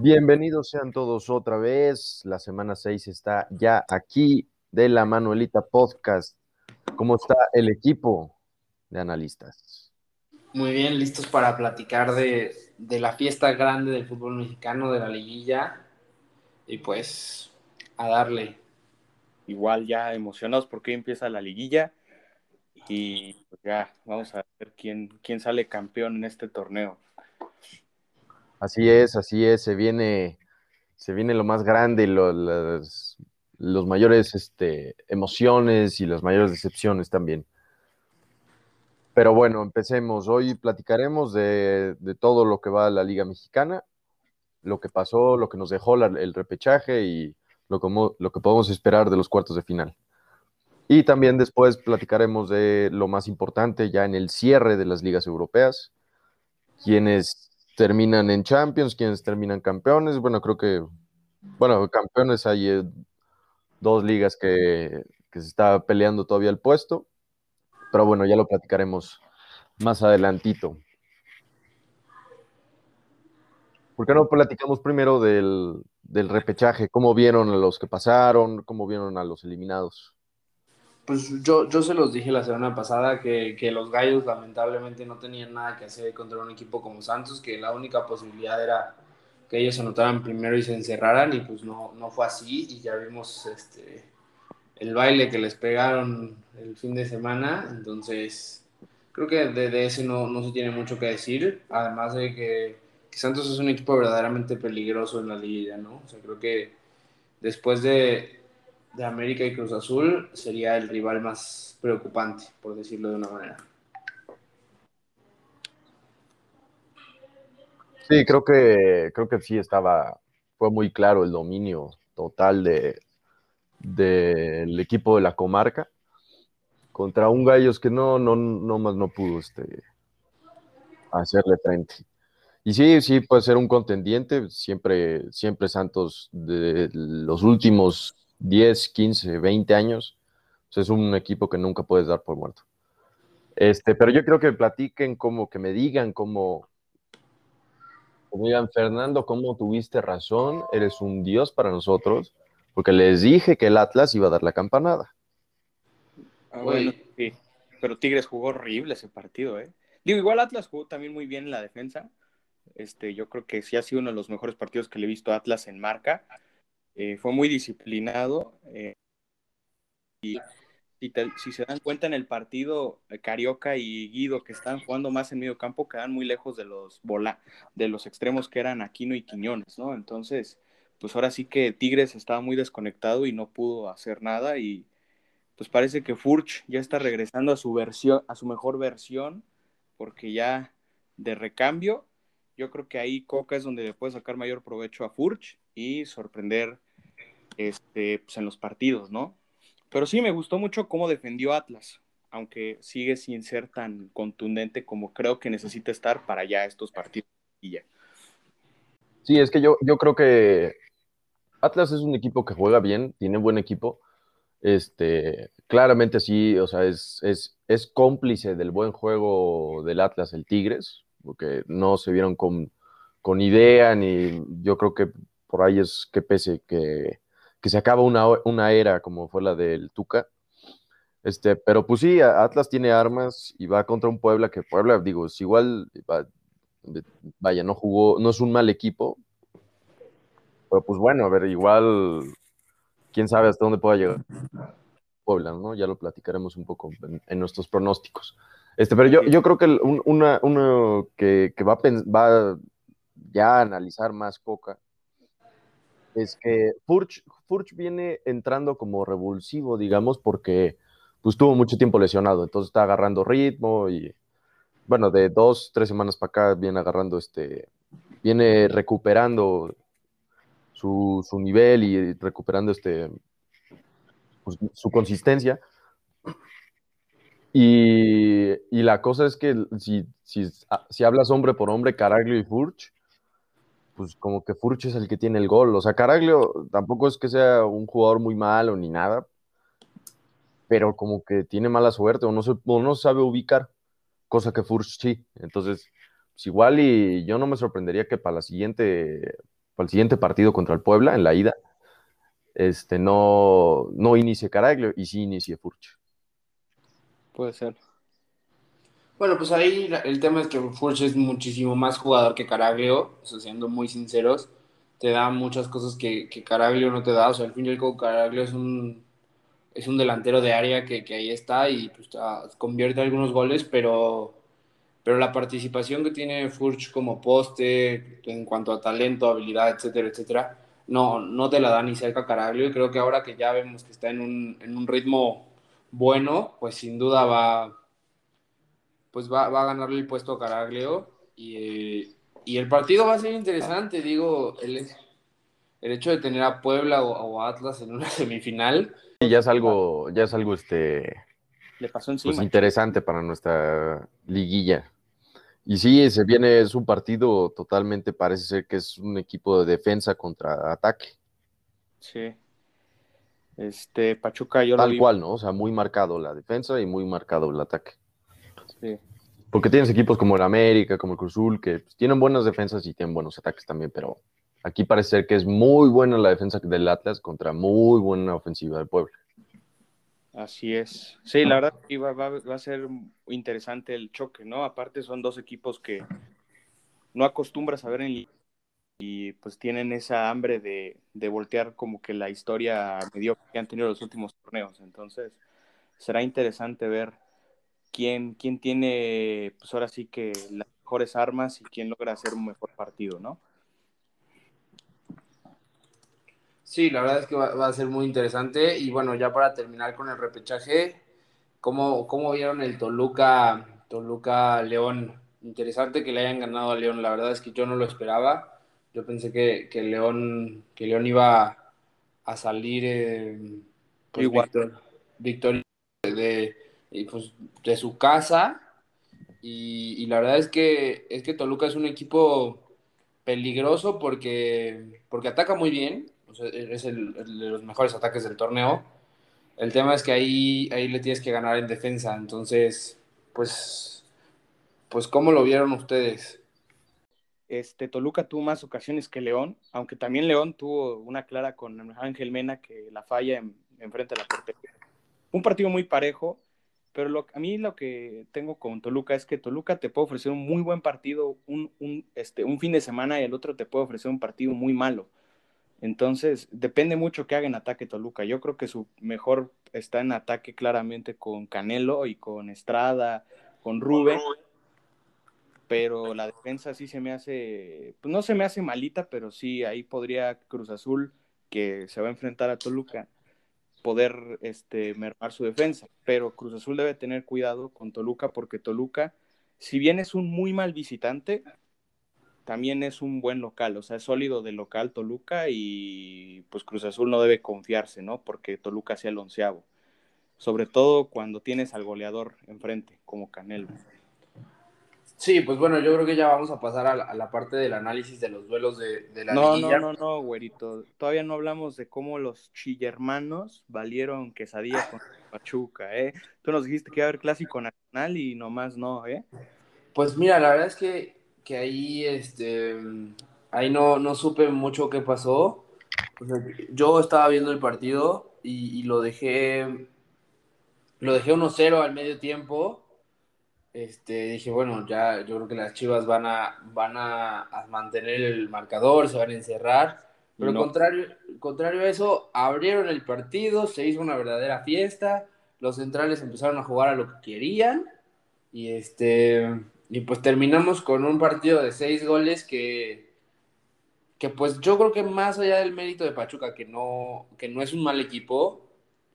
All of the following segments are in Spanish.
Bienvenidos sean todos otra vez. La semana 6 está ya aquí de la Manuelita Podcast. ¿Cómo está el equipo de analistas? Muy bien, listos para platicar de, la fiesta grande del fútbol mexicano, de la liguilla. Y pues a darle. Igual ya emocionados porque empieza la liguilla. Y pues ya vamos a ver quién, quién sale campeón en este torneo. Así es, así es, se viene, se viene lo más grande, los, mayores este, emociones y las mayores decepciones también. Pero bueno, empecemos. Hoy platicaremos de, todo lo que va a la Liga Mexicana, lo que pasó, lo que nos dejó el repechaje y lo, lo que podemos esperar de los cuartos de final. Y también después platicaremos de lo más importante ya en el cierre de las ligas europeas, quienes terminan en Champions, quienes terminan campeones. Bueno, creo que, bueno, campeones hay eh, dos ligas que, se está peleando todavía el puesto, pero bueno, ya lo platicaremos más adelantito. ¿Por qué no platicamos primero del, del repechaje? ¿Cómo vieron a los que pasaron? ¿Cómo vieron a los eliminados? pues yo, yo se los dije la semana pasada que, los gallos lamentablemente no tenían nada que hacer contra un equipo como Santos, que la única posibilidad era que ellos anotaran primero y se encerraran, y pues no, no fue así, y ya vimos este, el baile que les pegaron el fin de semana, entonces creo que de, de ese no, no, se tiene mucho que decir, además de que, que, Santos es un equipo verdaderamente peligroso en la liga, ¿no? O sea, creo que después de, de América y Cruz Azul sería el rival más preocupante, por decirlo de una manera. Sí, creo que, creo que sí estaba, fue muy claro el dominio total de del equipo de la comarca contra un Gallos que no, no, no más no pudo este, hacerle frente. Y sí, sí puede ser un contendiente, siempre, siempre Santos de los últimos 10, 15, 20 años, pues es un equipo que nunca puedes dar por muerto. Este, pero yo quiero que platiquen, como que me digan cómo, como digan, Fernando, cómo tuviste razón, eres un dios para nosotros, porque les dije que el Atlas iba a dar la campanada. Ah, bueno, sí, pero Tigres jugó horrible ese partido, ¿eh? Digo, igual Atlas jugó también muy bien en la defensa. Este, yo creo que sí ha sido uno de los mejores partidos que le he visto a Atlas en marca. Eh, fue muy disciplinado. Eh, y si, se dan cuenta en el partido, eh, Carioca y Guido, que están jugando más en medio campo, quedan muy lejos de los, bola, de los extremos que eran Aquino y Quiñones, ¿no? Entonces, pues ahora sí que Tigres estaba muy desconectado y no pudo hacer nada y pues parece que Furch ya está regresando a su versión, a su mejor versión, porque ya de recambio, yo creo que ahí Coca es donde le puede sacar mayor provecho a Furch y sorprender este, pues, en los partidos, ¿no? Pero sí me gustó mucho cómo defendió Atlas, aunque sigue sin ser tan contundente como creo que necesita estar para ya estos partidos. Y ya. Sí, es que yo, yo creo que Atlas es un equipo que juega bien, tiene buen equipo. Este, claramente sí, o sea, es, es, es cómplice del buen juego del Atlas, el Tigres, porque no se vieron con, con idea, ni yo creo que por ahí es que pese que que se acaba una, una era como fue la del Tuca. Este, pero pues sí, Atlas tiene armas y va contra un Puebla que Puebla, digo, es igual, vaya, no jugó, no es un mal equipo, pero pues bueno, a ver, igual, quién sabe hasta dónde pueda llegar Puebla, ¿no? Ya lo platicaremos un poco en, nuestros pronósticos. Este, pero yo, yo creo que una, uno que, que va, a, va ya a analizar más Coca es que Furch, viene entrando como revulsivo, digamos, porque pues tuvo mucho tiempo lesionado, entonces está agarrando ritmo y bueno, de dos, tres semanas para acá viene agarrando este, viene recuperando su, nivel y recuperando este, pues, su consistencia. Y, la cosa es que si, si, si hablas hombre por hombre, Caraglio y Furch, pues como que Furch es el que tiene el gol. O sea, Caraglio tampoco es que sea un jugador muy malo ni nada, pero como que tiene mala suerte o no se, no sabe ubicar, cosa que Furch sí. Entonces, pues igual y yo no me sorprendería que para la siguiente, para el siguiente partido contra el Puebla, en la ida, este, no, no inicie Caraglio y sí inicie Furch. Puede ser. Bueno, pues ahí el tema es que Furch es muchísimo más jugador que Caraglio, siendo muy sinceros, te da muchas cosas que, que Caraglio no te da, o sea, al fin y al cabo Caraglio es un, es un delantero de área que, que ahí está y pues, convierte algunos goles, pero, pero la participación que tiene Furch como poste en cuanto a talento, habilidad, etcétera, etcétera, no, no te la da ni cerca Caraglio y creo que ahora que ya vemos que está en un, en un ritmo bueno, pues sin duda va, pues va, va a ganarle el puesto a Caraglio y, y, el partido va a ser interesante, digo, el, el hecho de tener a Puebla o, a Atlas en una semifinal. Y ya es algo, ya es algo este, Le pasó encima. pues, interesante para nuestra liguilla. Y sí, se viene, es un partido totalmente, parece ser que es un equipo de defensa contra ataque. Sí. Este, Pachuca, yo Tal lo cual, ¿no? O sea, muy marcado la defensa y muy marcado el ataque. Sí. Porque tienes equipos como el América, como el Cruzul, que pues, tienen buenas defensas y tienen buenos ataques también, pero aquí parece ser que es muy buena la defensa del Atlas contra muy buena ofensiva del Puebla. Así es. Sí, la verdad que va, va- va a ser interesante el choque, ¿no? Aparte son dos equipos que no acostumbras a ver en y pues tienen esa hambre de, de voltear como que la historia mediocre que han tenido los últimos torneos. Entonces, será interesante ver quién, quién tiene, pues ahora sí que las mejores armas y quién logra hacer un mejor partido, ¿no? Sí, la verdad es que va, a ser muy interesante. Y bueno, ya para terminar con el repechaje, ¿cómo, cómo vieron el Toluca, Toluca León? Interesante que le hayan ganado a León. La verdad es que yo no lo esperaba. Yo pensé que, que León, que León iba a salir eh, pues, Igual. victor- victorioso de, y, pues, de su casa. Y, y la verdad es que, es que Toluca es un equipo peligroso porque, porque ataca muy bien, o sea, es el, el de los mejores ataques del torneo. El tema es que ahí, ahí le tienes que ganar en defensa, entonces, pues, pues ¿cómo lo vieron ustedes? Este, Toluca tuvo más ocasiones que León, aunque también León tuvo una clara con Ángel Mena que la falla en, enfrente de la portería. Un partido muy parejo, pero lo, a mí lo que tengo con Toluca es que Toluca te puede ofrecer un muy buen partido un, un, este, un fin de semana y el otro te puede ofrecer un partido muy malo. Entonces, depende mucho que haga en ataque Toluca. Yo creo que su mejor está en ataque claramente con Canelo y con Estrada, con Rubén pero la defensa sí se me hace, pues no se me hace malita, pero sí ahí podría Cruz Azul, que se va a enfrentar a Toluca, poder este, mermar su defensa. Pero Cruz Azul debe tener cuidado con Toluca, porque Toluca, si bien es un muy mal visitante, también es un buen local, o sea, es sólido de local Toluca y pues Cruz Azul no debe confiarse, ¿no? Porque Toluca sea el onceavo. Sobre todo cuando tienes al goleador enfrente, como Canelo. Sí, pues bueno, yo creo que ya vamos a pasar a la, a la parte del análisis de los duelos de, de la No, liguilla. no, no, no, güerito. Todavía no hablamos de cómo los chillermanos valieron quesadilla con Pachuca, ¿eh? Tú nos dijiste que iba a haber clásico nacional y nomás no, ¿eh? Pues mira, la verdad es que, que ahí, este, ahí no, no supe mucho qué pasó. O sea, yo estaba viendo el partido y, y lo dejé, lo dejé 1-0 al medio tiempo. Este, dije, bueno, ya yo creo que las Chivas van a, van a, a mantener el marcador, se van a encerrar. Pero No. contrario, contrario a eso, abrieron el partido, se hizo una verdadera fiesta, los centrales empezaron a jugar a lo que querían y este y pues terminamos con un partido de seis goles que, que pues yo creo que más allá del mérito de Pachuca, que no, que no es un mal equipo,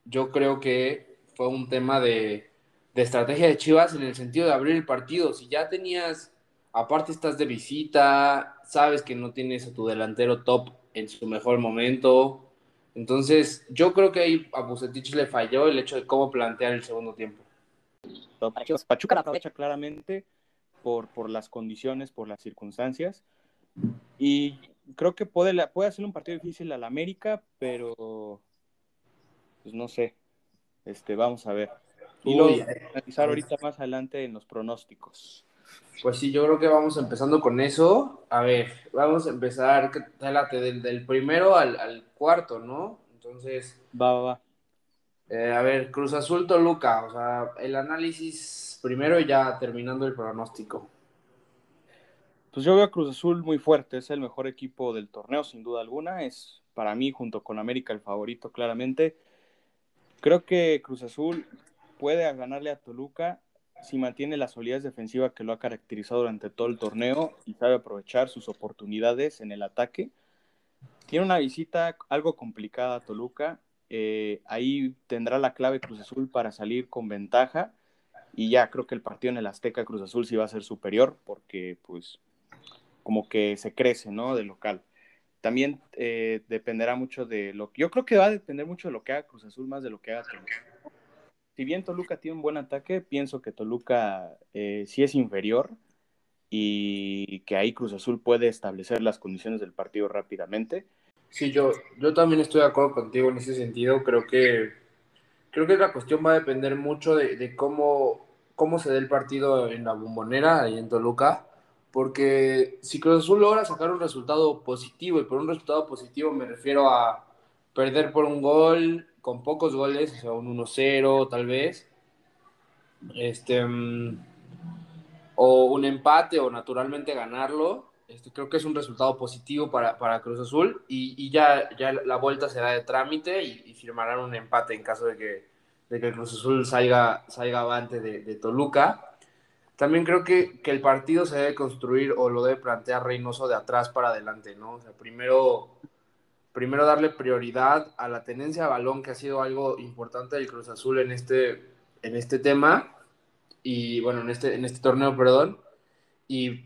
yo creo que fue un tema de, de estrategia de Chivas en el sentido de abrir el partido. Si ya tenías, aparte estás de visita, sabes que no tienes a tu delantero top en su mejor momento. Entonces, yo creo que ahí a Bucetich le falló el hecho de cómo plantear el segundo tiempo. Pachuca, la aprovecha claramente por, por las condiciones, por las circunstancias. Y creo que puede, puede hacer un partido difícil al América, pero pues no sé. Este, vamos a ver. Y lo analizar ahorita más adelante en los pronósticos. Pues sí, yo creo que vamos empezando con eso. A ver, vamos a empezar, del, del primero al, cuarto, ¿no? Entonces. Va, va, va. Eh, a ver, Cruz Azul Toluca, o sea, el análisis primero y ya terminando el pronóstico. Pues yo veo a Cruz Azul muy fuerte, es el mejor equipo del torneo, sin duda alguna. Es para mí, junto con América, el favorito, claramente. Creo que Cruz Azul puede ganarle a Toluca si mantiene la solidez defensiva que lo ha caracterizado durante todo el torneo y sabe aprovechar sus oportunidades en el ataque. Tiene una visita algo complicada a Toluca. Eh, ahí tendrá la clave Cruz Azul para salir con ventaja. Y ya creo que el partido en el Azteca Cruz Azul sí va a ser superior porque pues como que se crece, ¿no? De local. También eh, dependerá mucho de lo que... Yo creo que va a depender mucho de lo que haga Cruz Azul más de lo que haga Toluca si bien Toluca tiene un buen ataque, pienso que Toluca eh, sí es inferior y que ahí Cruz Azul puede establecer las condiciones del partido rápidamente. Sí, yo, yo también estoy de acuerdo contigo en ese sentido. Creo que, creo que la cuestión va a depender mucho de, cómo, cómo se dé el partido en la bombonera y en Toluca. Porque si Cruz Azul logra sacar un resultado positivo, y por un resultado positivo me refiero a perder por un gol, con pocos goles, o sea, un 1-0 tal vez, este, mm, o un empate o naturalmente ganarlo, este, creo que es un resultado positivo para, para Cruz Azul y, ya, ya la vuelta será de trámite y, firmarán un empate en caso de que, de que Cruz Azul salga, salga avante de, de Toluca. También creo que, que, el partido se debe construir o lo debe plantear Reynoso de atrás para adelante, ¿no? O sea, primero primero darle prioridad a la tenencia de balón, que ha sido algo importante del Cruz Azul en este, en este tema, y bueno, en este, en este torneo, perdón, y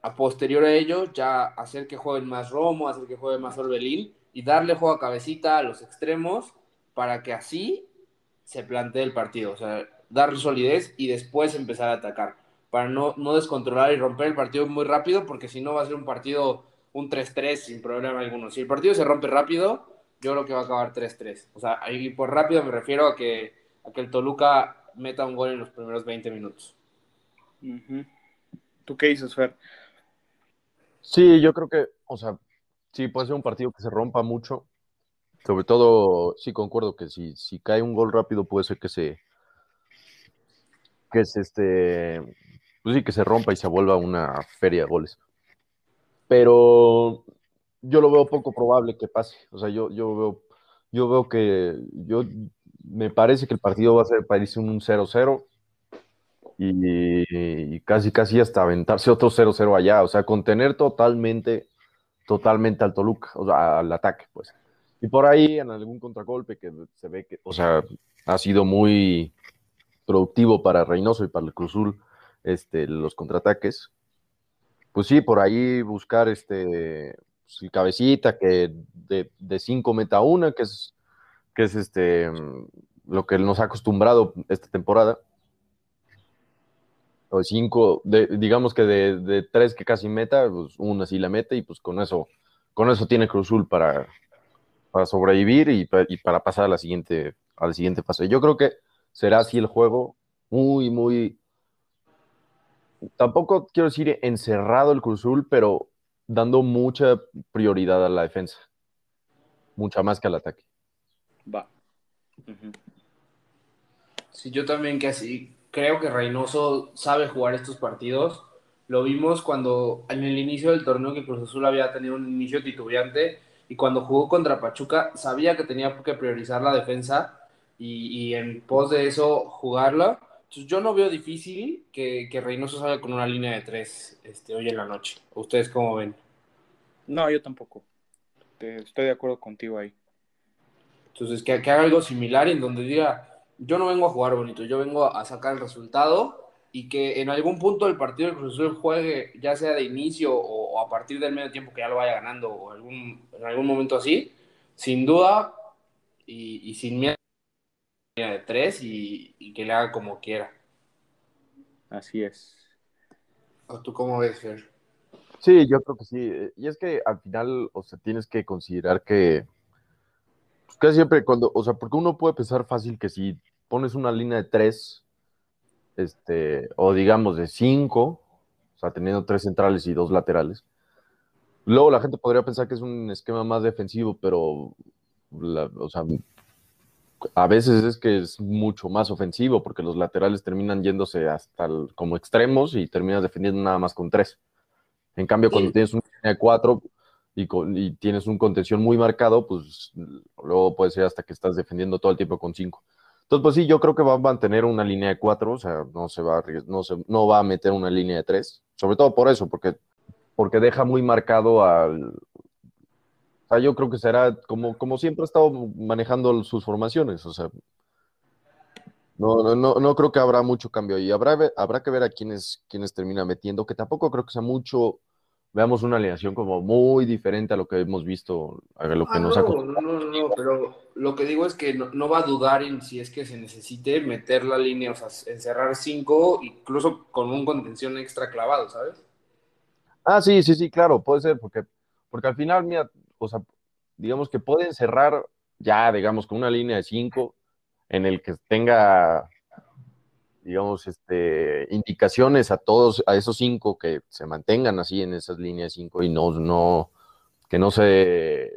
a posterior a ello ya hacer que jueguen más Romo, hacer que juegue más Orbelín, y darle juego a cabecita a los extremos para que así se plantee el partido, o sea, darle solidez y después empezar a atacar, para no, no descontrolar y romper el partido muy rápido, porque si no va a ser un partido un 3-3 sin problema alguno. Si el partido se rompe rápido, yo creo que va a acabar 3-3. O sea, ahí por rápido me refiero a que, a que el Toluca meta un gol en los primeros 20 minutos. ¿Tú qué dices, Fer? Sí, yo creo que, o sea, sí, puede ser un partido que se rompa mucho. Sobre todo, sí concuerdo que si, si cae un gol rápido puede ser que se que se este pues sí que se rompa y se vuelva una feria de goles pero yo lo veo poco probable que pase. O sea, yo, yo veo, yo veo que yo me parece que el partido va a ser parece un 0-0 y, casi casi hasta aventarse otro 0-0 allá, o sea, contener totalmente totalmente al Toluca, o sea, al ataque, pues. Y por ahí en algún contragolpe que se ve que, o sea, ha sido muy productivo para Reynoso y para el Cruzul este, los contraataques pues sí, por ahí buscar este pues, el cabecita que de, cinco meta una, que es, que es este lo que nos ha acostumbrado esta temporada. O de cinco, digamos que de, tres que casi meta, pues una sí la mete y pues con eso, con eso tiene Cruzul para, para sobrevivir y, y, para pasar a la siguiente, a la siguiente fase. Yo creo que será así el juego, muy, muy, tampoco quiero decir encerrado el Cruzul, pero dando mucha prioridad a la defensa. Mucha más que al ataque. Va. Sí, yo también que así creo que Reynoso sabe jugar estos partidos. Lo vimos cuando en el inicio del torneo que Cruz Azul había tenido un inicio titubeante y cuando jugó contra Pachuca sabía que tenía que priorizar la defensa y en pos de eso jugarla yo no veo difícil que, que Reynoso salga con una línea de tres este, hoy en la noche. ¿Ustedes cómo ven? No, yo tampoco. estoy de acuerdo contigo ahí. Entonces, que, haga algo similar en donde diga, yo no vengo a jugar bonito, yo vengo a sacar el resultado y que en algún punto del partido el Cruz juegue, ya sea de inicio o, a partir del medio tiempo que ya lo vaya ganando o algún, en algún momento así, sin duda y, y sin miedo de tres y, que le haga como quiera. Así es. ¿O tú cómo ves, Fer? Sí, yo creo que sí. Y es que al final, o sea, tienes que considerar que, casi siempre cuando, o sea, porque uno puede pensar fácil que si pones una línea de tres, este, o digamos de cinco, o sea, teniendo tres centrales y dos laterales, luego la gente podría pensar que es un esquema más defensivo, pero, o sea, a veces es que es mucho más ofensivo, porque los laterales terminan yéndose hasta como extremos y terminas defendiendo nada más con tres. En cambio, cuando tienes una línea de cuatro, y, tienes un contención muy marcado, pues luego puede ser hasta que estás defendiendo todo el tiempo con cinco. Entonces, pues sí, yo creo que va a mantener una línea de cuatro, o sea, no se va a, no se, no va a meter una línea de tres, sobre todo por eso, porque, porque deja muy marcado al... Sea, yo creo que será como, como siempre ha estado manejando sus formaciones, o sea, no, no, no, creo que habrá mucho cambio ahí. Habrá, habrá que ver a quiénes, quiénes termina metiendo, que tampoco creo que sea mucho veamos una alineación como muy diferente a lo que hemos visto, a lo que ah, nos ha No, no, no, pero lo que digo es que no, va a dudar en si es que se necesite meter la línea, o sea, encerrar cinco, incluso con un contención extra clavado, ¿sabes? Ah, sí, sí, sí, claro, puede ser, porque, porque al final, mira, o sea, digamos que pueden cerrar ya, digamos, con una línea de cinco en el que tenga digamos, este, indicaciones a todos, a esos cinco que se mantengan así en esas líneas cinco y no, no, que no se,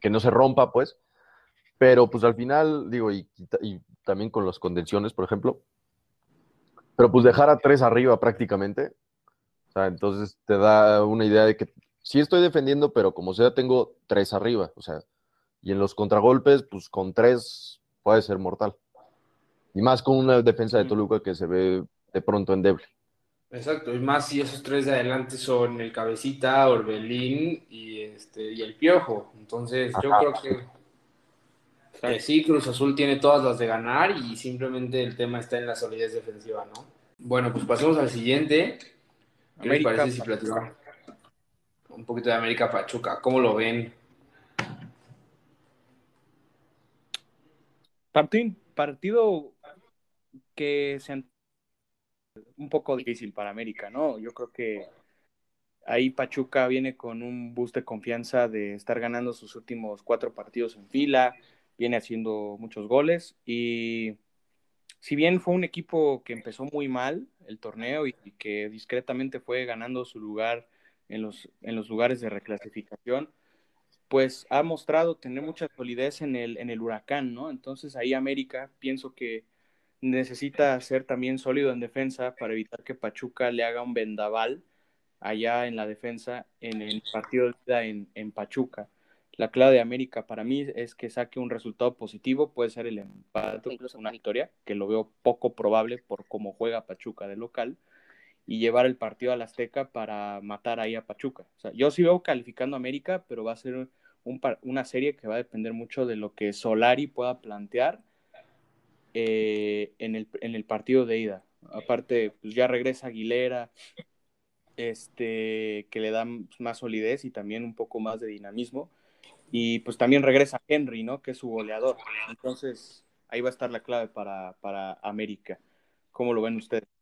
que no se rompa, pues. Pero pues al final, digo, y, también con las contenciones, por ejemplo, pero pues dejar a tres arriba prácticamente, o sea, entonces te da una idea de que sí estoy defendiendo, pero como sea, tengo tres arriba, o sea, y en los contragolpes, pues con tres puede ser mortal. Y más con una defensa de Toluca que se ve de pronto endeble. Exacto, y más si esos tres de adelante son el Cabecita, Orbelín y, este, y el Piojo. Entonces, yo creo que, sí, Cruz Azul tiene todas las de ganar y simplemente el tema está en la solidez defensiva, ¿no? Bueno, pues pasemos al siguiente. ¿Qué les parece si platicamos un poquito de América Pachuca? ¿Cómo lo ven? Partido, partido que sean un poco difícil para América, ¿no? Yo creo que ahí Pachuca viene con un boost de confianza de estar ganando sus últimos cuatro partidos en fila, viene haciendo muchos goles y si bien fue un equipo que empezó muy mal el torneo y, que discretamente fue ganando su lugar en los, en los lugares de reclasificación, pues ha mostrado tener mucha solidez en el, en el huracán, ¿no? Entonces ahí América pienso que necesita ser también sólido en defensa para evitar que Pachuca le haga un vendaval allá en la defensa en el partido de vida en, Pachuca. La clave de América para mí es que saque un resultado positivo, puede ser el empate, incluso una victoria, que lo veo poco probable por cómo juega Pachuca de local, y llevar el partido al Azteca para matar ahí a Pachuca. O sea, yo sí veo calificando a América, pero va a ser un, una serie que va a depender mucho de lo que Solari pueda plantear eh, en, el, en, el, partido de ida. Aparte, pues ya regresa Aguilera, este, que le da más solidez y también un poco más de dinamismo. Y pues también regresa Henry, ¿no? Que es su goleador. Entonces, ahí va a estar la clave para, para América. ¿Cómo lo ven ustedes?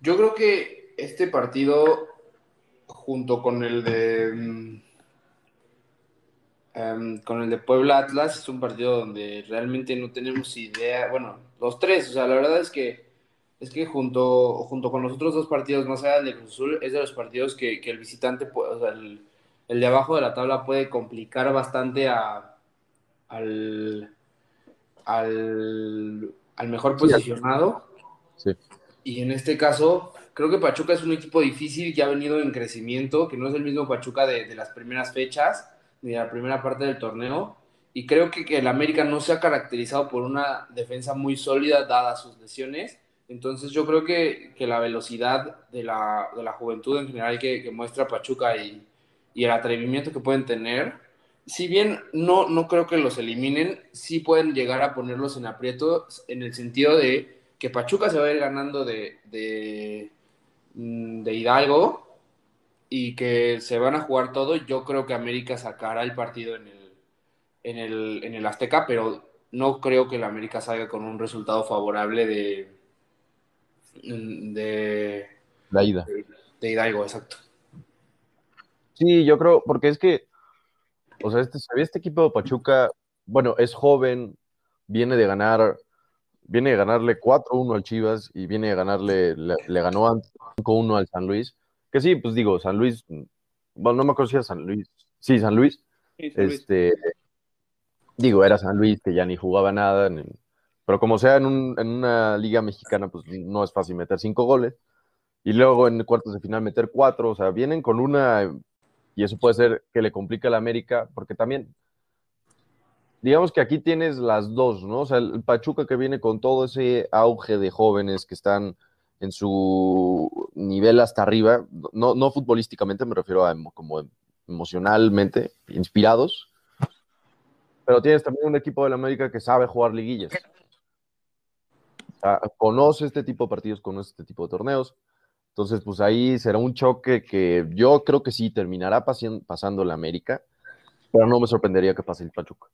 Yo creo que este partido, junto con el de mm, Em, con el de Puebla Atlas es un partido donde realmente no tenemos idea, bueno, los tres, o sea, la verdad es que es que junto, junto con los otros dos partidos más allá del de Cruz Azul, es de los partidos que, el visitante, puede, o sea, el, de abajo de la tabla puede complicar bastante a, al, al, mejor posicionado. Y en este caso, creo que Pachuca es un equipo difícil que ha venido en crecimiento, que no es el mismo Pachuca de, de las primeras fechas de la primera parte del torneo. Y creo que, que, el América no se ha caracterizado por una defensa muy sólida dadas sus lesiones. Entonces yo creo que, que la velocidad de la, de la, juventud en general que, que muestra Pachuca y, y, el atrevimiento que pueden tener, si bien no, no creo que los eliminen, sí pueden llegar a ponerlos en aprieto en el sentido de que Pachuca se va a ir ganando de, de, mm, de Hidalgo y que se van a jugar todo, yo creo que América sacará el partido en el, en el, en el Azteca, pero no creo que el América salga con un resultado favorable de de la ida. De, Hidalgo, exacto. Sí, yo creo, porque es que, O sea, este, este equipo de Pachuca, bueno, es joven, viene de ganar, viene de ganarle 4-1 al Chivas y viene de ganarle, le, ganó 5-1 al San Luis. Que sí, pues digo, San Luis, bueno, no me acuerdo si era San Luis. Sí, San Luis. este, digo, era San Luis que ya ni jugaba nada, pero como sea en, en, una liga mexicana, pues no es fácil meter cinco goles. Y luego en cuartos de final meter cuatro, o sea, vienen con una, y eso puede ser que le complica a la América, porque también, digamos que aquí tienes las dos, ¿no? O sea, el Pachuca que viene con todo ese auge de jóvenes que están en su nivel hasta arriba, no, no futbolísticamente, me refiero a como emocionalmente, inspirados, pero tienes también un equipo de la América que sabe jugar liguillas. conoce este tipo de partidos, conoce este tipo de torneos. Entonces, pues ahí será un choque que yo creo que sí terminará pasando la América, pero no me sorprendería que pase el Pachuca.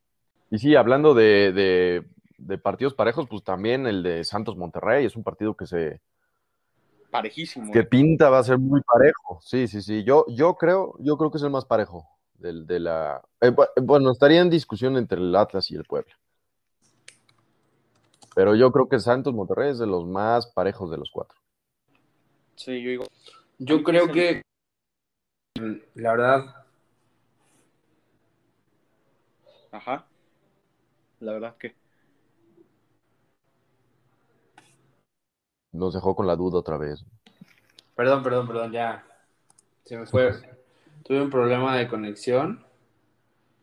Y sí, hablando de, partidos parejos, pues también el de Santos Monterrey es un partido que se. Parejísimo. Que pinta va a ser muy parejo. Sí, sí, sí. Yo, yo creo, yo creo que es el más parejo. Del, de la. Eh, bueno, estaría en discusión entre el Atlas y el Puebla. Pero yo creo que Santos Monterrey es de los más parejos de los cuatro. Sí, yo digo. Yo creo que, la verdad. Ajá. La verdad que. Nos dejó con la duda otra vez. Perdón, perdón, perdón, ya. Se me fue. Tuve un problema de conexión.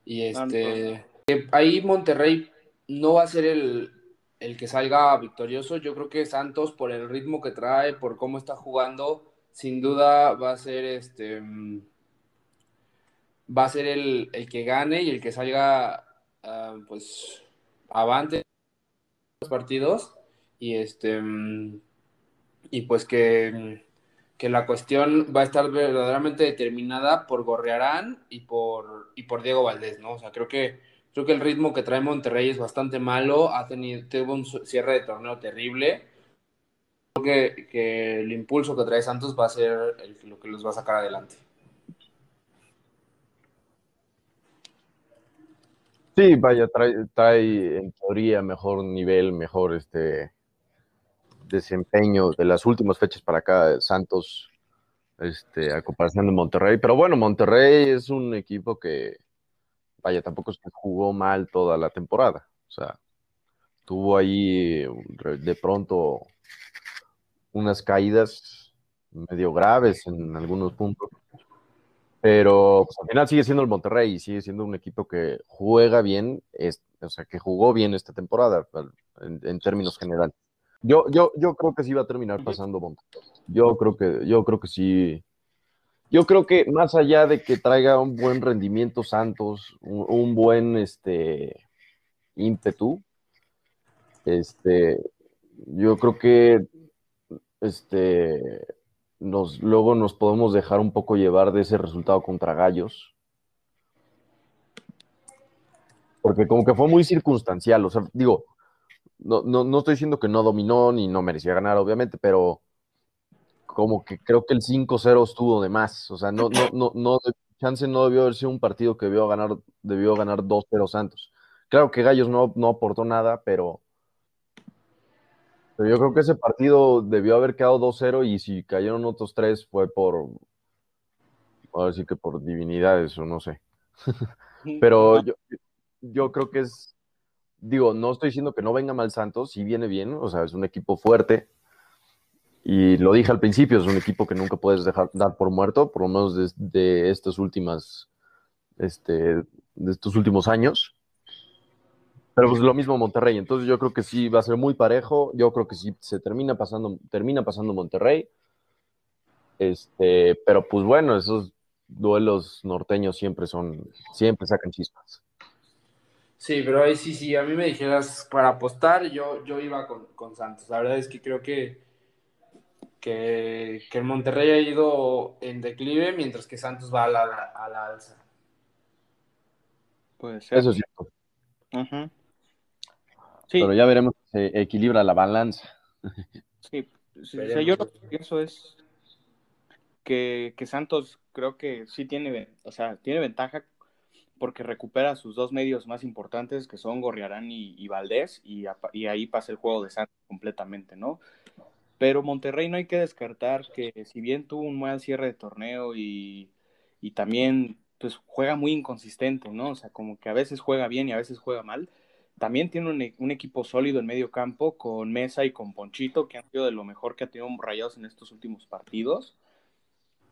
Y ah, este. Ahí Monterrey no va a ser el, el que salga victorioso. Yo creo que Santos, por el ritmo que trae, por cómo está jugando, sin duda va a ser este va a ser el, que gane y el que salga ah, pues avante los partidos y este y pues que, que, la cuestión va a estar verdaderamente determinada por Gorrearán y por y por Diego Valdés, ¿no? O sea, creo que Creo que el ritmo que trae Monterrey es bastante malo, ha tenido un cierre de torneo terrible. Creo que, el impulso que trae Santos va a ser lo que los va a sacar adelante. Sí, vaya, trae, en teoría mejor nivel, mejor este desempeño de las últimas fechas para acá, Santos, este, a comparación de Monterrey. Pero bueno, Monterrey es un equipo que, vaya, tampoco es que jugó mal toda la temporada. O sea, tuvo ahí de pronto unas caídas medio graves en algunos puntos. Pero pues, al final sigue siendo el Monterrey y sigue siendo un equipo que juega bien, o sea, que jugó bien esta temporada en, términos generales. Yo, yo, yo creo que sí va a terminar pasando Monterrey. Yo creo que, yo creo que sí, yo creo que más allá de que traiga un buen rendimiento Santos, un, buen este, ímpetu, este, yo creo que este, luego nos podemos dejar un poco llevar de ese resultado contra Gallos. Porque como que fue muy circunstancial, o sea, digo, no, no, no estoy diciendo que no dominó ni no merecía ganar, obviamente, pero como que creo que el 5-0 estuvo de más. O sea, no, no, no, no, chance no debió haber sido un partido que debió ganar, debió ganar 2-0 Santos. Claro que Gallos no, no aportó nada, pero, pero yo creo que ese partido debió haber quedado 2-0 y si cayeron otros tres fue por, a decir que por divinidades o no sé. pero yo, yo creo que es, digo, no estoy diciendo que no venga mal Santos, si viene bien, o sea, es un equipo fuerte, y lo dije al principio, es un equipo que nunca puedes dejar dar por muerto, por lo menos de, estas últimas, este, de estos últimos años. Pero pues lo mismo Monterrey, entonces yo creo que sí va a ser muy parejo, yo creo que sí se termina pasando, termina pasando Monterrey. Este, pero pues bueno, esos duelos norteños siempre son, siempre sacan chispas. Sí, pero ahí sí, sí, a mí me dijeras para apostar, yo, yo iba con, con Santos. La verdad es que creo que que, el Monterrey ha ido en declive mientras que Santos va a la, a la alza. Puede ser. Eso es cierto. Sí. Pero ya veremos si se equilibra la balanza. Sí, yo lo que pienso es que, Santos creo que sí tiene, o sea, tiene ventaja porque recupera sus dos medios más importantes, que son Gorriarán y, Valdés, y, y, ahí pasa el juego de Santos completamente, ¿no? Pero Monterrey no hay que descartar que si bien tuvo un mal cierre de torneo y, y también pues juega muy inconsistente, ¿no? O sea, como que a veces juega bien y a veces juega mal. También tiene un, un, equipo sólido en medio campo con Mesa y con Ponchito, que han sido de lo mejor que ha tenido Rayados en estos últimos partidos.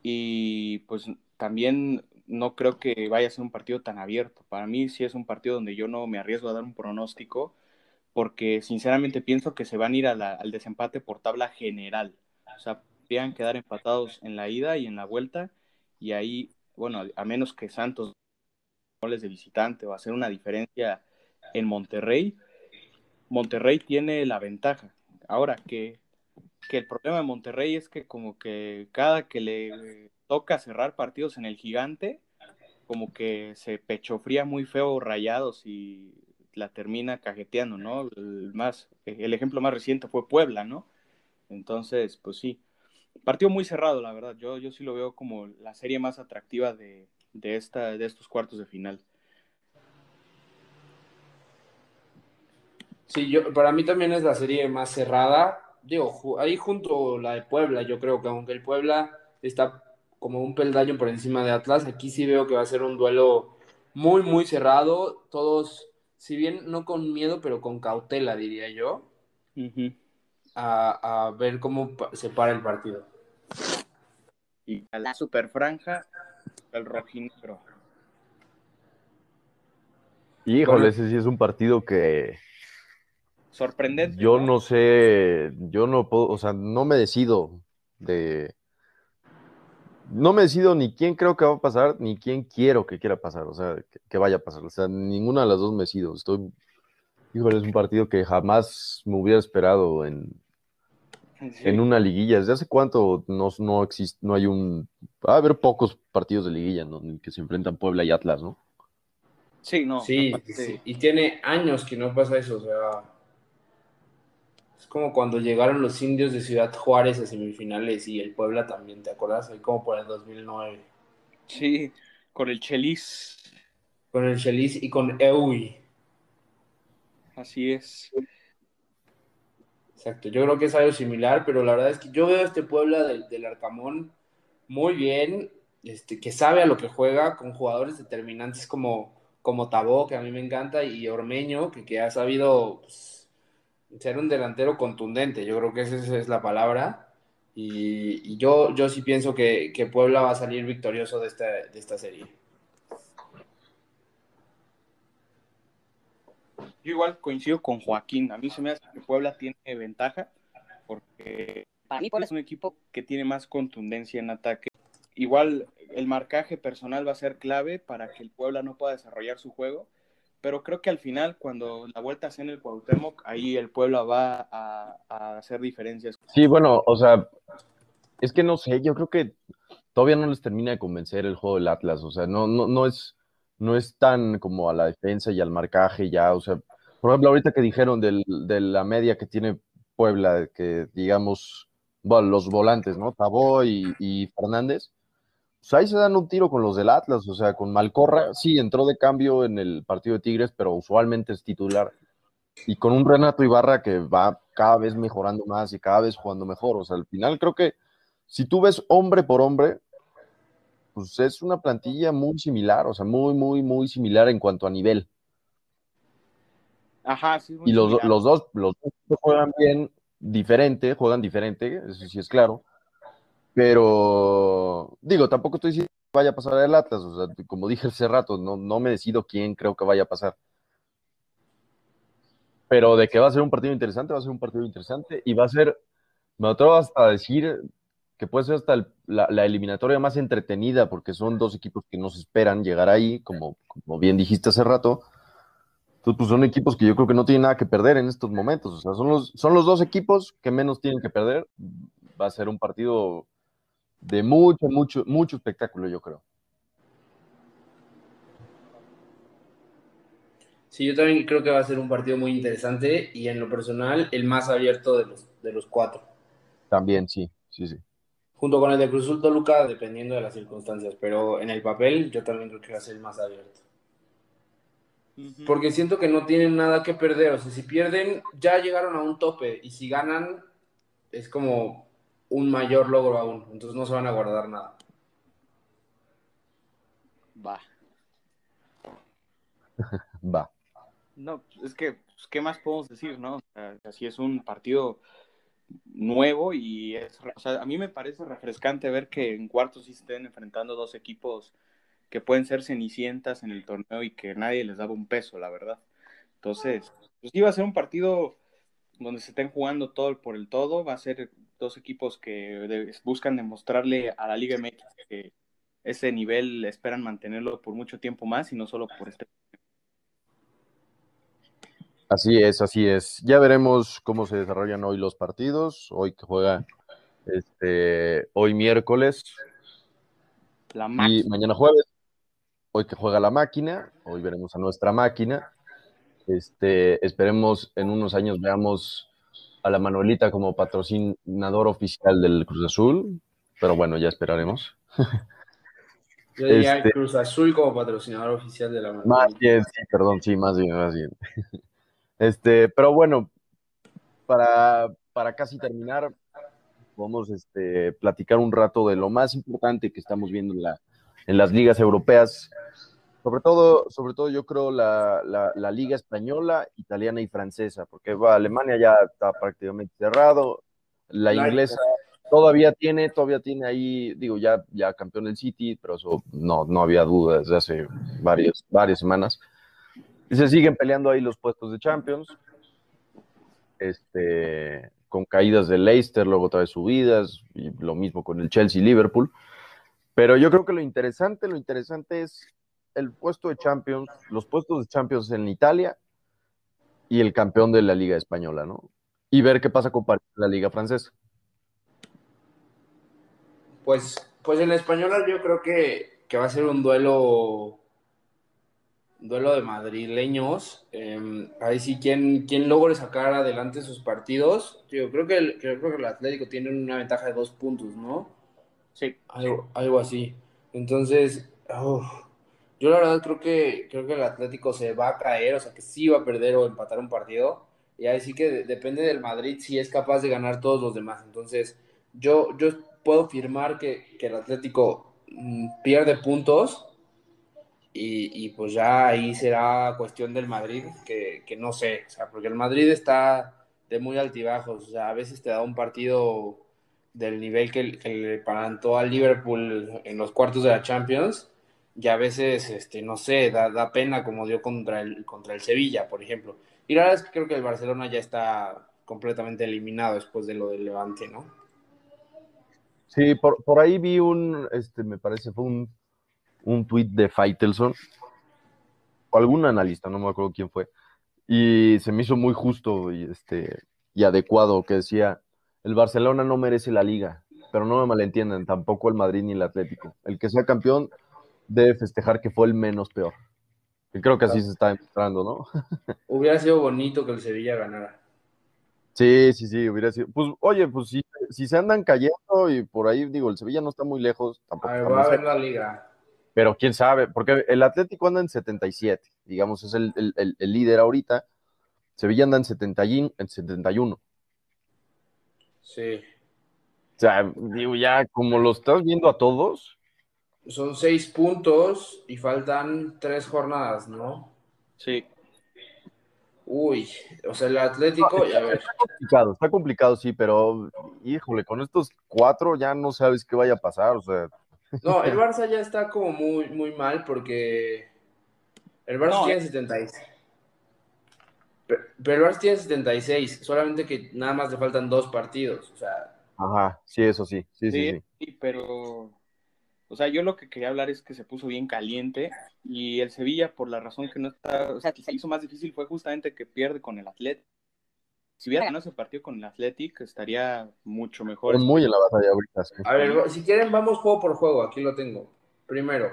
Y pues también no creo que vaya a ser un partido tan abierto. Para mí sí es un partido donde yo no me arriesgo a dar un pronóstico, porque sinceramente pienso que se van a ir al desempate por tabla general. O sea, podrían quedar empatados en la ida y en la vuelta, y ahí, bueno, a menos que Santos goles de visitante o hacer una diferencia en Monterrey, Monterrey tiene la ventaja. Ahora que, que el problema de Monterrey es que como que cada que le toca cerrar partidos en el gigante, como que se pechofría muy feo rayados y la termina cajeteando, ¿no? El, más, el ejemplo más reciente fue Puebla, ¿no? Entonces, pues sí, partido muy cerrado, la verdad. Yo, yo sí lo veo como la serie más atractiva de, de, esta, de estos cuartos de final. Sí, yo, para mí también es la serie más cerrada. Digo, ahí junto la de Puebla, yo creo que aunque el Puebla está como un peldaño por encima de Atlas. Aquí sí veo que va a ser un duelo muy, muy cerrado. Todos, si bien no con miedo, pero con cautela, diría yo. a, ver cómo se para el partido. Y a la super franja, el rojinegro. Híjole, ese sí es un partido que. Sorprendente. Yo no sé, yo no puedo, o sea, no me decido de no me decido ni quién creo que va a pasar, ni quién quiero que quiera pasar, o sea, que, vaya a pasar. O sea, ninguna de las dos me decido. Estoy, híjole, es un partido que jamás me hubiera esperado en, en una liguilla. ¿Desde hace cuánto no, no existe, no hay un, va a haber pocos partidos de liguilla, ¿no? En que se enfrentan Puebla y Atlas, ¿no? Sí, no. Sí, sí, y tiene años que no pasa eso, o sea, como cuando llegaron los indios de Ciudad Juárez a semifinales y el Puebla también, ¿te acuerdas? Ahí como por el 2009. Sí, con el Chelis. Con el Chelis y con Eui. Así es. Exacto, yo creo que es algo similar, pero la verdad es que yo veo a este Puebla del, Arcamón muy bien, este, que sabe a lo que juega, con jugadores determinantes como, como Tabó, que a mí me encanta, y Ormeño, que, que ha sabido pues, ser un delantero contundente, yo creo que esa es la palabra. Y, yo, yo sí pienso que, Puebla va a salir victorioso de esta, de esta serie. Yo igual coincido con Joaquín. A mí se me hace que Puebla tiene ventaja porque para mí es un equipo que tiene más contundencia en ataque. Igual el marcaje personal va a ser clave para que el Puebla no pueda desarrollar su juego pero creo que al final, cuando la vuelta sea en el Cuauhtémoc, ahí el pueblo va a, hacer diferencias. Sí, bueno, o sea, es que no sé, yo creo que todavía no les termina de convencer el juego del Atlas, o sea, no, no, no es, no es tan como a la defensa y al marcaje ya, o sea, por ejemplo, ahorita que dijeron del, de la media que tiene Puebla, que digamos, bueno, los volantes, ¿no? Tabó y Fernández, pues ahí se dan un tiro con los del Atlas, o sea, con Malcorra, sí, entró de cambio en el partido de Tigres, pero usualmente es titular. Y con un Renato Ibarra que va cada vez mejorando más y cada vez jugando mejor. O sea, al final creo que si tú ves hombre por hombre, pues es una plantilla muy similar, o sea, muy, muy, muy similar en cuanto a nivel. Ajá, sí. y los, los, dos, los dos juegan bien, diferente, juegan diferente, eso sí es claro pero, digo, tampoco estoy diciendo que vaya a pasar el Atlas, o sea, como dije hace rato, no, no me decido quién creo que vaya a pasar. Pero de que va a ser un partido interesante, va a ser un partido interesante y va a ser, me atrevo hasta a decir que puede ser hasta la, eliminatoria más entretenida, porque son dos equipos que nos esperan llegar ahí, como, como bien dijiste hace rato. Entonces, pues son equipos que yo creo que no tienen nada que perder en estos momentos. O sea, son los, son los dos equipos que menos tienen que perder. Va a ser un partido de mucho, mucho, mucho espectáculo, yo creo. Sí, yo también creo que va a ser un partido muy interesante y en lo personal el más abierto de los, de los cuatro. También, sí, sí, sí. Junto con el de Cruz Toluca, dependiendo de las circunstancias, pero en el papel yo también creo que va a ser el más abierto. Porque siento que no tienen nada que perder. O sea, si pierden, ya llegaron a un tope. Y si ganan, es como un mayor logro aún. Entonces no se van a guardar nada. Va. Va. No, es que, pues, ¿qué más podemos decir, no? O sea, así es un partido nuevo y es, o sea, a mí me parece refrescante ver que en cuartos sí estén enfrentando dos equipos que pueden ser cenicientas en el torneo y que nadie les daba un peso, la verdad. Entonces, pues iba a ser un partido donde se estén jugando todo por el todo, va a ser dos equipos que buscan demostrarle a la Liga MX que ese nivel esperan mantenerlo por mucho tiempo más y no solo por este. Así es, así es. Ya veremos cómo se desarrollan hoy los partidos. Hoy que juega este, hoy miércoles la y mañana jueves. Hoy que juega la máquina, hoy veremos a nuestra máquina. Este, esperemos en unos años veamos a la Manuelita como patrocinador oficial del Cruz Azul, pero bueno, ya esperaremos. Yo diría este, Cruz Azul como patrocinador oficial de la Manuelita. Más bien, sí, perdón, sí, más bien, más bien. Este, pero bueno, para, para casi terminar, vamos este, platicar un rato de lo más importante que estamos viendo en, la, en las ligas europeas. Sobre todo, sobre todo yo creo la, la, liga española, italiana y francesa, porque va, Alemania ya está prácticamente cerrado, la inglesa todavía tiene, todavía tiene ahí, digo, ya, ya campeón del City, pero eso no, no había duda desde hace varias, varias semanas. Y se siguen peleando ahí los puestos de Champions. Este, con caídas de Leicester, luego otra vez subidas, y lo mismo con el Chelsea y Liverpool. Pero yo creo que lo interesante, lo interesante es el puesto de Champions, los puestos de Champions en Italia y el campeón de la Liga Española, ¿no? Y ver qué pasa con la Liga Francesa. Pues, pues en la Española yo creo que, que va a ser un duelo duelo de madrileños. Em, ahí sí, ¿quién, quién logre sacar adelante sus partidos? Yo creo que, el, creo que el Atlético tiene una ventaja de dos puntos, ¿no? Sí. Algo, algo así. Entonces, yo la verdad creo que, creo que el Atlético se va a caer, o sea, que sí va a perder o empatar un partido. Y ahí sí que depende del Madrid si es capaz de ganar todos los demás. Entonces, yo, yo puedo afirmar que, que el Atlético mm, pierde puntos y, pues ya ahí será cuestión del Madrid, que, no sé, o sea, porque el Madrid está de muy altibajos, o sea, a veces te da un partido del nivel que, le parantó al Liverpool en los cuartos de la Champions, y a veces, este, no sé, da, da pena como dio contra el, contra el Sevilla, por ejemplo. Y la verdad es que creo que el Barcelona ya está completamente eliminado después de lo del Levante, ¿no? Sí, por, por ahí vi un, este, me parece, fue un un tweet de Faitelson, o algún analista, no me acuerdo quién fue, y se me hizo muy justo y, este, y adecuado que decía, el Barcelona no merece la liga, pero no me malentiendan, tampoco el Madrid ni el Atlético. El que sea campeón debe festejar que fue el menos peor. Y creo que así se está demostrando, ¿no? Hubiera sido bonito que el Sevilla ganara. Sí, sí, sí, hubiera sido. Pues, oye, pues si, si se andan cayendo y por ahí, digo, el Sevilla no está muy lejos, tampoco. A va a ver la liga pero quién sabe, porque el Atlético anda en 77, digamos, es el, líder ahorita. Sevilla anda en, 70 en 71. Sí. O sea, digo, ya como lo estás viendo a todos. Son seis puntos y faltan tres jornadas, ¿no? Sí. Uy, o sea, el Atlético, ya ver. Está complicado, está complicado, sí, pero híjole, con estos cuatro ya no sabes qué vaya a pasar, o sea. No, el Barça ya está como muy, muy mal porque el Barça tiene 76. Pero, el Barça tiene 76, solamente que nada más le faltan dos partidos, o sea. Ajá, sí, eso sí, sí, sí, sí. pero, o sea, yo lo que quería hablar es que se puso bien caliente y el Sevilla, por la razón que no está, o sea, que se hizo más difícil fue justamente que pierde con el Atlético si hubiera ganado ese partido con el Athletic, estaría mucho mejor. Muy en la batalla ahorita. A ver, si quieren, vamos juego por juego. Aquí lo tengo. Primero.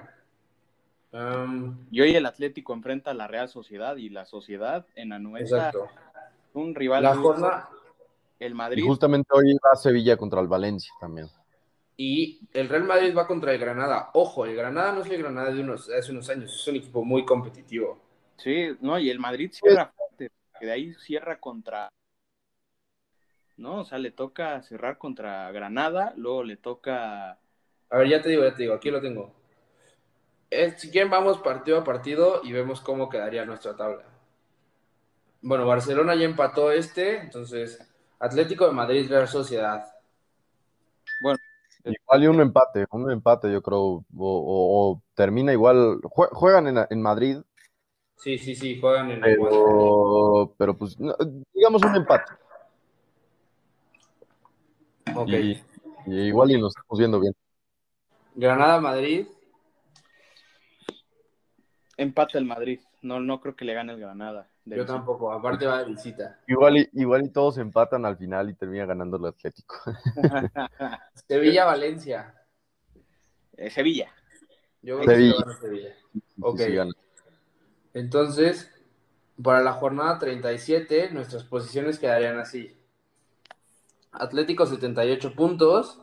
Um, y hoy el Atlético enfrenta a la Real Sociedad y la Sociedad en Anuesa. Exacto. Un rival. La jornada. El Madrid. Y justamente hoy va Sevilla contra el Valencia también. Y el Real Madrid va contra el Granada. Ojo, el Granada no es el Granada de unos, hace unos años, es un equipo muy competitivo. Sí, no, y el Madrid cierra fuerte, de ahí cierra contra. ¿No? O sea, le toca cerrar contra Granada, luego le toca. A ver, ya te digo, ya te digo, aquí lo tengo. si quieren, vamos partido a partido y vemos cómo quedaría nuestra tabla. Bueno, Barcelona ya empató este, entonces Atlético de Madrid, Real Sociedad. Igual y un empate, un empate yo creo, o, termina igual, juegan en, Madrid. Sí, sí, sí, juegan en pero, pero pues digamos un empate. Ok. Y, igual y nos estamos viendo bien. Granada, Madrid. Empate el Madrid. No, no creo que le gane el Granada. Yo tampoco, aparte va de visita. Igual y, igual y todos empatan al final y termina ganando el Atlético. Sevilla-Valencia. Eh, Sevilla. Yo Sevilla. Sevilla. Ok. Entonces, para la jornada 37, nuestras posiciones quedarían así. Atlético 78 puntos,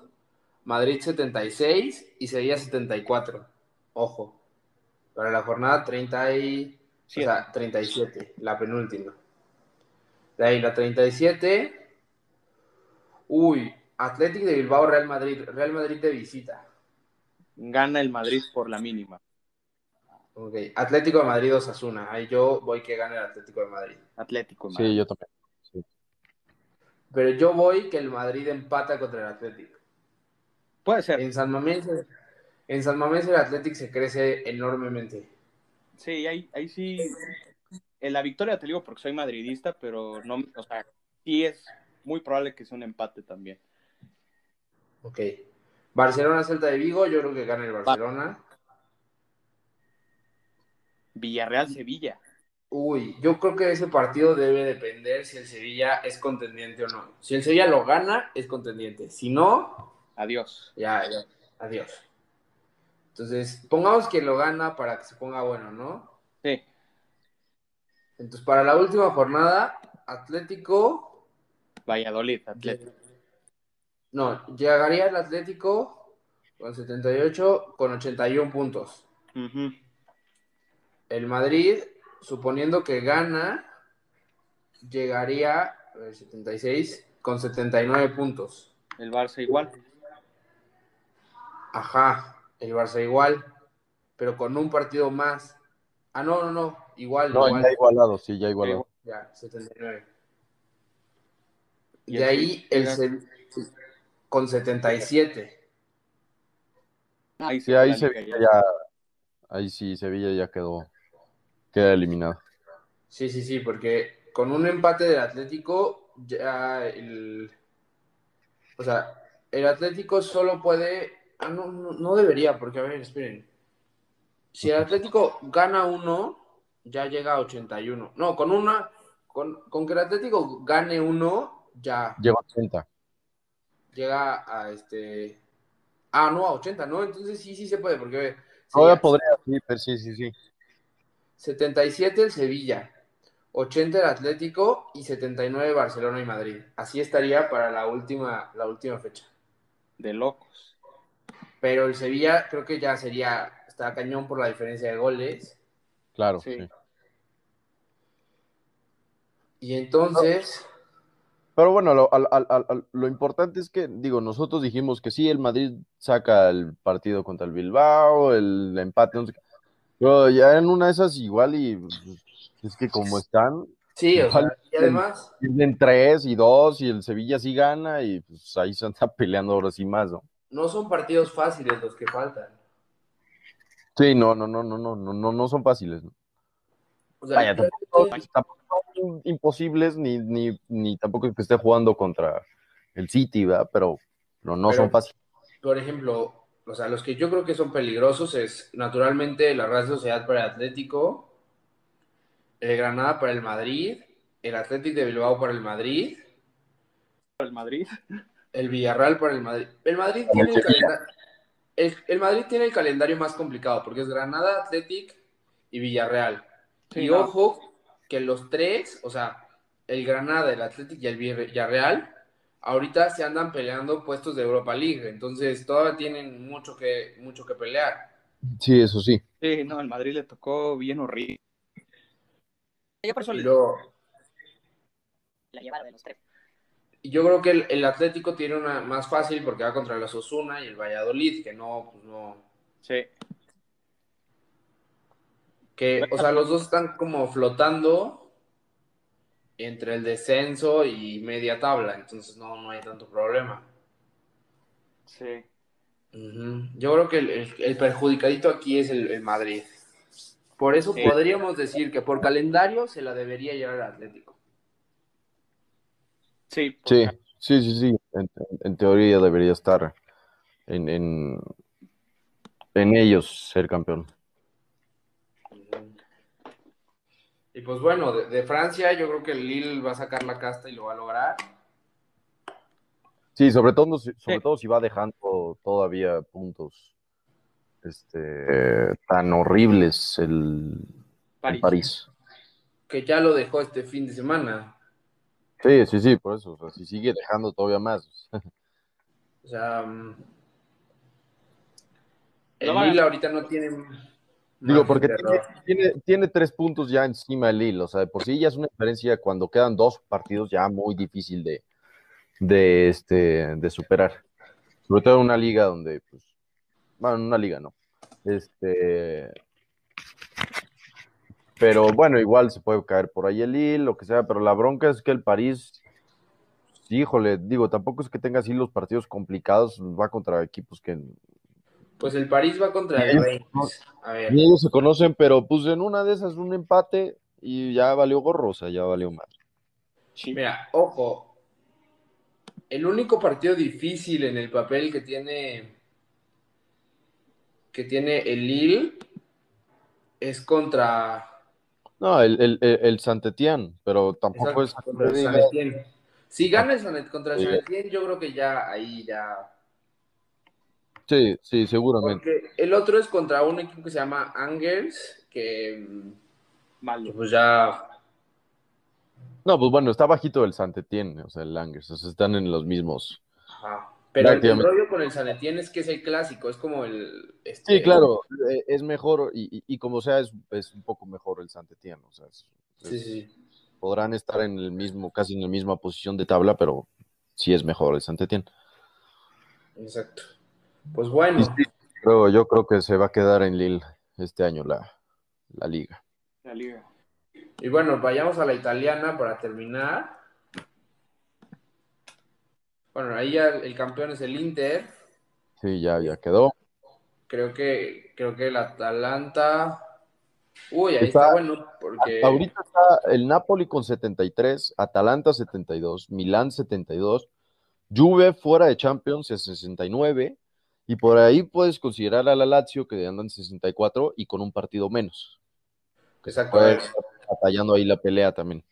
Madrid 76 y Sevilla 74. Ojo. Para la jornada 30 y o sea, 37, la penúltima. De ahí la 37. Uy, Atlético de Bilbao, Real Madrid. Real Madrid de visita. Gana el Madrid por la mínima. Ok, Atlético de Madrid Osasuna. Ahí yo voy que gane el Atlético de Madrid. Atlético. Madrid. Sí, yo también. Pero yo voy que el Madrid empata contra el Atlético. Puede ser. En San Mamés, en San Mamés el Atlético se crece enormemente. Sí, ahí, ahí sí. En la victoria te digo porque soy madridista, pero no, o sea, sí es muy probable que sea un empate también. Ok. Barcelona, Celta de Vigo, yo creo que gana el Barcelona. Villarreal, Sevilla. Uy, yo creo que ese partido debe depender si el Sevilla es contendiente o no. Si el Sevilla lo gana, es contendiente. Si no, adiós. Ya, ya, adiós. Entonces, pongamos que lo gana para que se ponga bueno, ¿no? Sí. Entonces, para la última jornada, Atlético. Valladolid, Atlético. No, llegaría el Atlético con 78, con 81 puntos. El Madrid, suponiendo que gana, llegaría a 76 con 79 puntos. El Barça igual. Ajá el Barça igual, pero con un partido más. Ah, no, no, no, igual. No, igual. ya igualado, sí, ya igualado. Ya, 79. Y de ahí el con 77. Ahí sí, ahí Sevilla ya, ahí sí, Sevilla ya quedó, queda eliminado. Sí, sí, sí, porque con un empate del Atlético, ya el, o sea, el Atlético solo puede Ah, no, no, debería, porque a ver, esperen. Si el Atlético gana uno, ya llega a 81. No, con una, con, con que el Atlético gane uno, ya. Llega a 80. Llega a este. Ah, no, a 80, ¿no? Entonces sí, sí se puede, porque. Ahora podría, sí, pero sí, sí, sí. 77 el Sevilla, 80 el Atlético y 79 Barcelona y Madrid. Así estaría para la última, la última fecha. De locos. Pero el Sevilla creo que ya sería, está cañón por la diferencia de goles. Claro, sí. Y entonces... Pero bueno, lo, importante es que, digo, nosotros dijimos que sí, el Madrid saca el partido contra el Bilbao, el empate, pero ya en una de esas igual y pues, es que como están... Sí, o sea, y además... En tres y dos y el Sevilla sí gana y pues ahí se anda peleando ahora sí más, ¿no? No son partidos fáciles los que faltan. Sí, no, no, no, no, no, no, no son fáciles. O sea, Vaya, tampoco, son imposibles ni, ni, ni tampoco es que esté jugando contra el City, ¿verdad? Pero, no, no son fáciles. Por ejemplo, o sea, los que yo creo que son peligrosos es naturalmente la Real Sociedad para el Atlético, el Granada para el Madrid, el Atlético de Bilbao para el Madrid. ¿Para el Madrid? El Villarreal para el Madrid. El Madrid tiene el, Madrid tiene el calendario más complicado porque es Granada, Athletic y Villarreal. y ojo que los tres, o sea, el Granada, el Athletic y el Villarreal, ahorita se andan peleando puestos de Europa League. Entonces todavía tienen mucho que, mucho que pelear. Sí, eso sí. Sí, no, el Madrid le tocó bien horrible. Yo por eso le la lleva de los tres. Yo creo que el, el Atlético tiene una más fácil porque va contra los Osuna y el Valladolid, que no, pues no. Sí. Que, o sea, los dos están como flotando entre el descenso y media tabla, entonces no, no hay tanto problema. Sí. Ujú. Yo creo que el, el- el perjudicadito aquí es el, el Madrid. Por eso Sí. podríamos decir que por calendario se la debería llevar al Atlético. Sí. Sí, sí, sí, sí. En, en teoría debería estar en, en, en ellos ser campeón. Y pues bueno, de, de Francia yo creo que el Lille va a sacar la casta y lo va a lograr. Sí, sobre todo, si- sobre Sí. todo si va dejando todavía puntos este, tan horribles el. París. Que ya lo dejó este fin de semana. Sí, sí, sí, por eso. O sea, si sigue dejando todavía más. O sea, mm, el a- Lille ahorita no tiene. Digo, porque tiene, tiene, tiene tres puntos ya encima del Lille. O sea, de por sí ya es una diferencia cuando quedan dos partidos ya muy difícil de, de, este, de superar. Sobre todo en una liga donde, pues, bueno, en una liga no. Este, pero bueno, igual se puede caer por ahí el Lille, lo que sea, pero la bronca es que el París, sí, híjole, digo, tampoco es que tenga así los partidos complicados, va contra equipos que Pues el París va contra el. Reims. A ver, ni ellos se conocen, pero pues en una de esas un empate y ya valió gorro, o sea, ya valió más. Sí. mira, ojo. El único partido difícil en el papel que tiene que tiene el Lille es contra No, el, el, el, pero tampoco es Exacto, San. Si gana el San- contra el Sí. San yo creo que ya ahí ya. Sí, sí, seguramente. Porque el otro es contra un equipo que se llama Angers, que mm, Malo. pues ya. No, pues bueno, está bajito el Saint-Étienne, o sea, el Langers, o sea, están en los mismos. Ajá. Pero el, rollo con el San Etienne es que es el clásico, es como el. este, Sí, claro, eh, es mejor y, y, y como sea, es, es un poco mejor el Saint-Étienne, o sea, es- Sí, es- sí. podrán estar en el mismo, casi en la misma posición de tabla, pero sí es mejor el Saint-Étienne. Exacto. Pues bueno, sí, yo creo que se va a quedar en Lille este año la, la liga. La liga. y bueno, vayamos a la italiana para terminar. Bueno, ahí ya el campeón es el Inter. Sí, ya, ya quedó. Creo que, creo que el Atalanta. Uy, ahí Está- está bueno, porque. Ahorita está el Napoli con 73, Atalanta 72, Milán 72, Juve fuera de Champions es 69, y por ahí puedes considerar a la Lazio que andan 64 y con un partido menos. Exacto. batallando ahí la pelea también.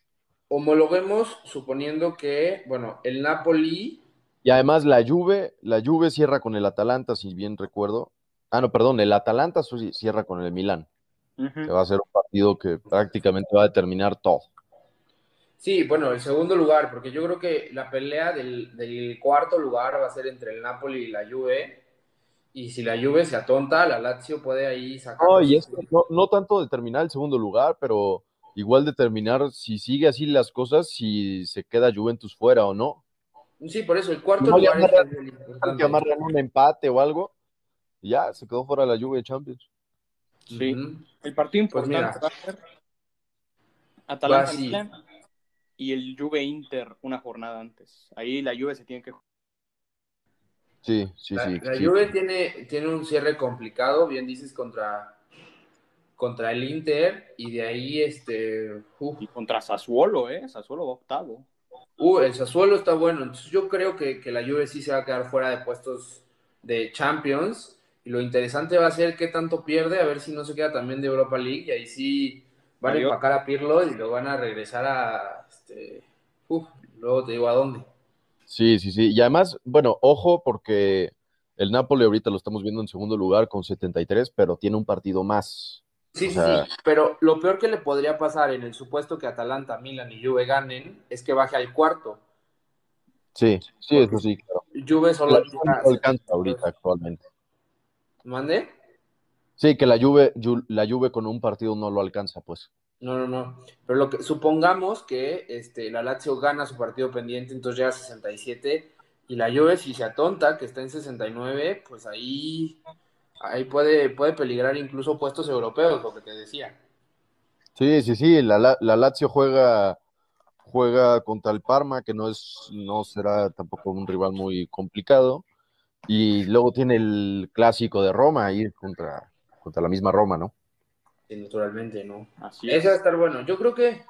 Homologuemos suponiendo que, bueno, el Napoli. Y además la Juve, la Juve cierra con el Atalanta, si bien recuerdo. Ah, no, perdón, el Atalanta cierra con el Milán, que va a ser un partido que prácticamente va a determinar todo. Sí, bueno, el segundo lugar, porque yo creo que la pelea del, del cuarto lugar va a ser entre el Napoli y la Juve. Y si la Juve se atonta, la Lazio puede ahí sacar. No, y esto no, no tanto determinar el segundo lugar, pero igual determinar si sigue así las cosas, si se queda Juventus fuera o no. Sí, por eso, el cuarto No lugar amarran- Que amarran un empate o algo, y ya se quedó fuera la Juve de Champions. Sí. El partido Pues importante mira. ser Atalanta Va así. Milan y el Juve Inter una jornada antes. Ahí la Juve se tiene que Sí, sí, La, sí. la sí. Juve tiene, tiene un cierre complicado, bien dices, contra, contra el Inter. Y de ahí, este. uf, y contra Sassuolo, eh, Sassuolo va octavo. Uh, el Sassuolo está bueno. Entonces yo creo que, que la Juve sí se va a quedar fuera de puestos de Champions. Y lo interesante va a ser qué tanto pierde, a ver si no se queda también de Europa League. Y ahí sí van a empacar a Pirlo y lo van a regresar a. Este, uf, luego te digo a dónde. Sí, sí, sí. Y además, bueno, ojo, porque el Napoli ahorita lo estamos viendo en segundo lugar con 73, pero tiene un partido más. Sí, O sí, sea- sí. Pero lo peor que le podría pasar en el supuesto que Atalanta, Milan y Juve ganen es que baje al cuarto. Sí, sí, eso sí, claro. Juve solo La no alcanza ahorita actualmente. ¿Mande? Sí, que la Juve, Ju- la Juve con un partido no lo alcanza, pues. No, no, no. Pero lo que supongamos que este, la Lazio gana su partido pendiente, entonces llega a 67 y la Juve si se atonta, que está en 69, pues ahí ahí puede puede peligrar incluso puestos europeos, lo que te decía. Sí, sí, sí, la, la Lazio juega juega contra el Parma, que no es no será tampoco un rival muy complicado. Y luego tiene el clásico de Roma ahí contra, contra la misma Roma, ¿no? Sí, naturalmente, ¿no? Así Ese va a estar bueno. Yo creo que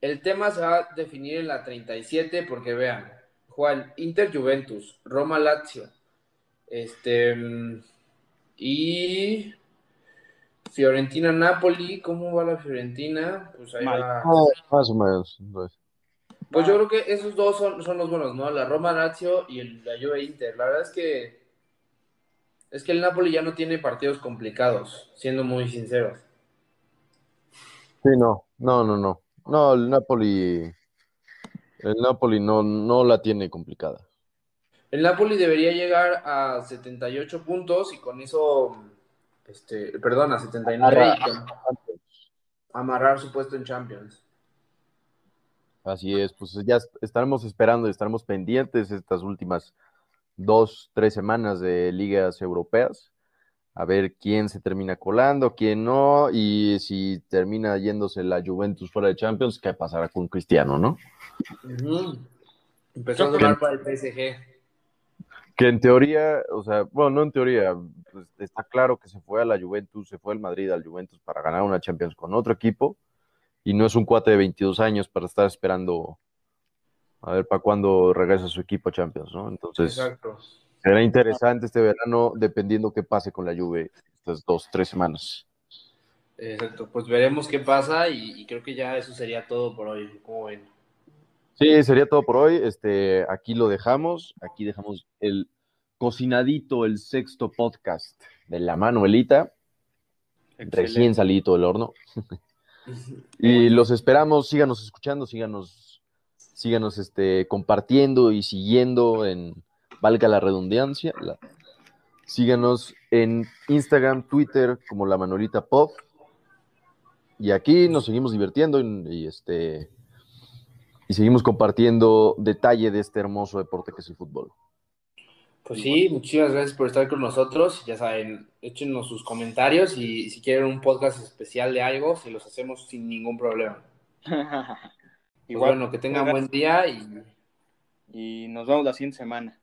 el tema se va a definir en la 37, porque vean, Juan, Inter Juventus, Roma Lazio, este y Fiorentina Napoli, ¿cómo va la Fiorentina? Pues ahí va. Más o menos. Pues yo creo que esos dos son, son los buenos, ¿no? La Roma Lazio y el, la Juve Inter. La verdad es que es que el Napoli ya no tiene partidos complicados, siendo muy sinceros. Sí, no, no, no, no. No, el Napoli, el Napoli no, no la tiene complicada. El Napoli debería llegar a 78 puntos y con eso, este, perdón, a 79 y amarrar su puesto en Champions. Así es, pues ya estaremos esperando, estaremos pendientes estas últimas dos, tres semanas de ligas europeas, a ver quién se termina colando, quién no, y si termina yéndose la Juventus fuera de Champions, ¿qué pasará con Cristiano, no? Empezó a jugar para el PSG. Que en teoría, o sea, bueno, no en teoría, pues está claro que se fue a la Juventus, se fue al Madrid al Juventus para ganar una Champions con otro equipo y no es un cuate de 22 años para estar esperando a ver para cuándo regresa su equipo a Champions, ¿no? Entonces, será interesante este verano dependiendo qué pase con la Juve estas dos, tres semanas. Exacto, pues veremos qué pasa y, creo que ya eso sería todo por hoy, ¿cómo ven? Sí, sería todo por hoy. Este, aquí lo dejamos, aquí dejamos el cocinadito, el sexto podcast de la Manuelita, recién salido del horno. Y los esperamos, síganos escuchando, síganos, síganos este, compartiendo y siguiendo en, valga la redundancia, síganos en Instagram, Twitter como la Manolita Pop. Y aquí nos seguimos divirtiendo y, este y seguimos compartiendo detalle de este hermoso deporte que es el fútbol. Pues sí, muchísimas gracias por estar con nosotros. Ya saben, échenos sus comentarios y si quieren un podcast especial de algo, se los hacemos sin ningún problema. Igual, pues bueno, que tengan buen día y... Y nos vemos la siguiente semana.